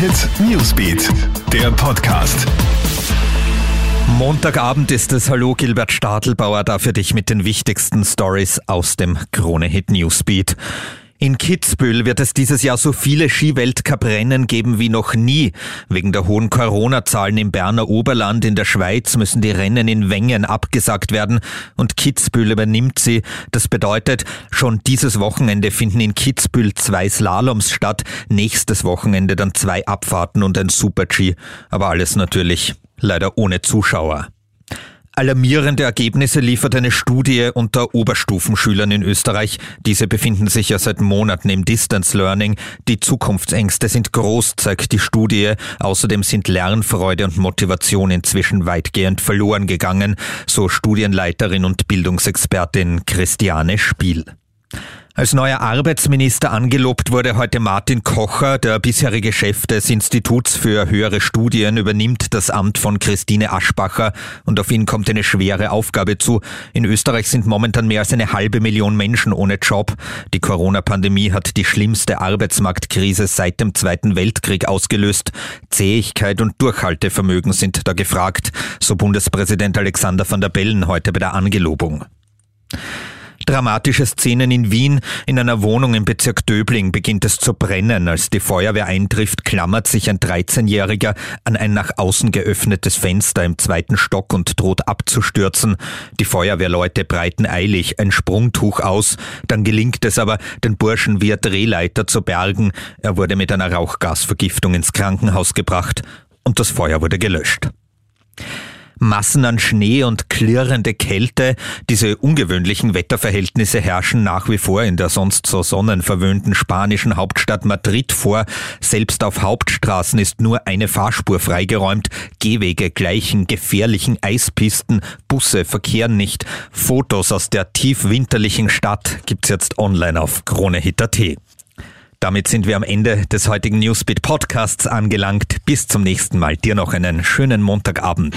Hit Newsbeat, der Podcast. Montagabend ist es. Hallo, Gilbert Stadelbauer, da für dich mit den wichtigsten Stories aus dem Krone Hit Newsbeat. In Kitzbühel wird es dieses Jahr so viele Skiweltcup-Rennen geben wie noch nie. Wegen der hohen Corona-Zahlen im Berner Oberland in der Schweiz müssen die Rennen in Wengen abgesagt werden und Kitzbühel übernimmt sie. Das bedeutet, schon dieses Wochenende finden in Kitzbühel zwei Slaloms statt, nächstes Wochenende dann zwei Abfahrten und ein Super-G. Aber alles natürlich leider ohne Zuschauer. Alarmierende Ergebnisse liefert eine Studie unter Oberstufenschülern in Österreich. Diese befinden sich ja seit Monaten im Distance Learning. Die Zukunftsängste sind groß, zeigt die Studie. Außerdem sind Lernfreude und Motivation inzwischen weitgehend verloren gegangen, so Studienleiterin und Bildungsexpertin Christiane Spiel. Als neuer Arbeitsminister angelobt wurde heute Martin Kocher, der bisherige Chef des Instituts für höhere Studien, übernimmt das Amt von Christine Aschbacher und auf ihn kommt eine schwere Aufgabe zu. In Österreich sind momentan mehr als eine halbe Million Menschen ohne Job. Die Corona-Pandemie hat die schlimmste Arbeitsmarktkrise seit dem Zweiten Weltkrieg ausgelöst. Zähigkeit und Durchhaltevermögen sind da gefragt, so Bundespräsident Alexander van der Bellen heute bei der Angelobung. Dramatische Szenen in Wien. In einer Wohnung im Bezirk Döbling beginnt es zu brennen. Als die Feuerwehr eintrifft, klammert sich ein 13-Jähriger an ein nach außen geöffnetes Fenster im zweiten Stock und droht abzustürzen. Die Feuerwehrleute breiten eilig ein Sprungtuch aus. Dann gelingt es aber, den Burschen via Drehleiter zu bergen. Er wurde mit einer Rauchgasvergiftung ins Krankenhaus gebracht und das Feuer wurde gelöscht. Massen an Schnee und klirrende Kälte. Diese ungewöhnlichen Wetterverhältnisse herrschen nach wie vor in der sonst so sonnenverwöhnten spanischen Hauptstadt Madrid vor. Selbst auf Hauptstraßen ist nur eine Fahrspur freigeräumt. Gehwege gleichen gefährlichen Eispisten. Busse verkehren nicht. Fotos aus der tiefwinterlichen Stadt gibt's jetzt online auf KroneHit.at. Damit sind wir am Ende des heutigen Newsbeat Podcasts angelangt. Bis zum nächsten Mal. Dir noch einen schönen Montagabend.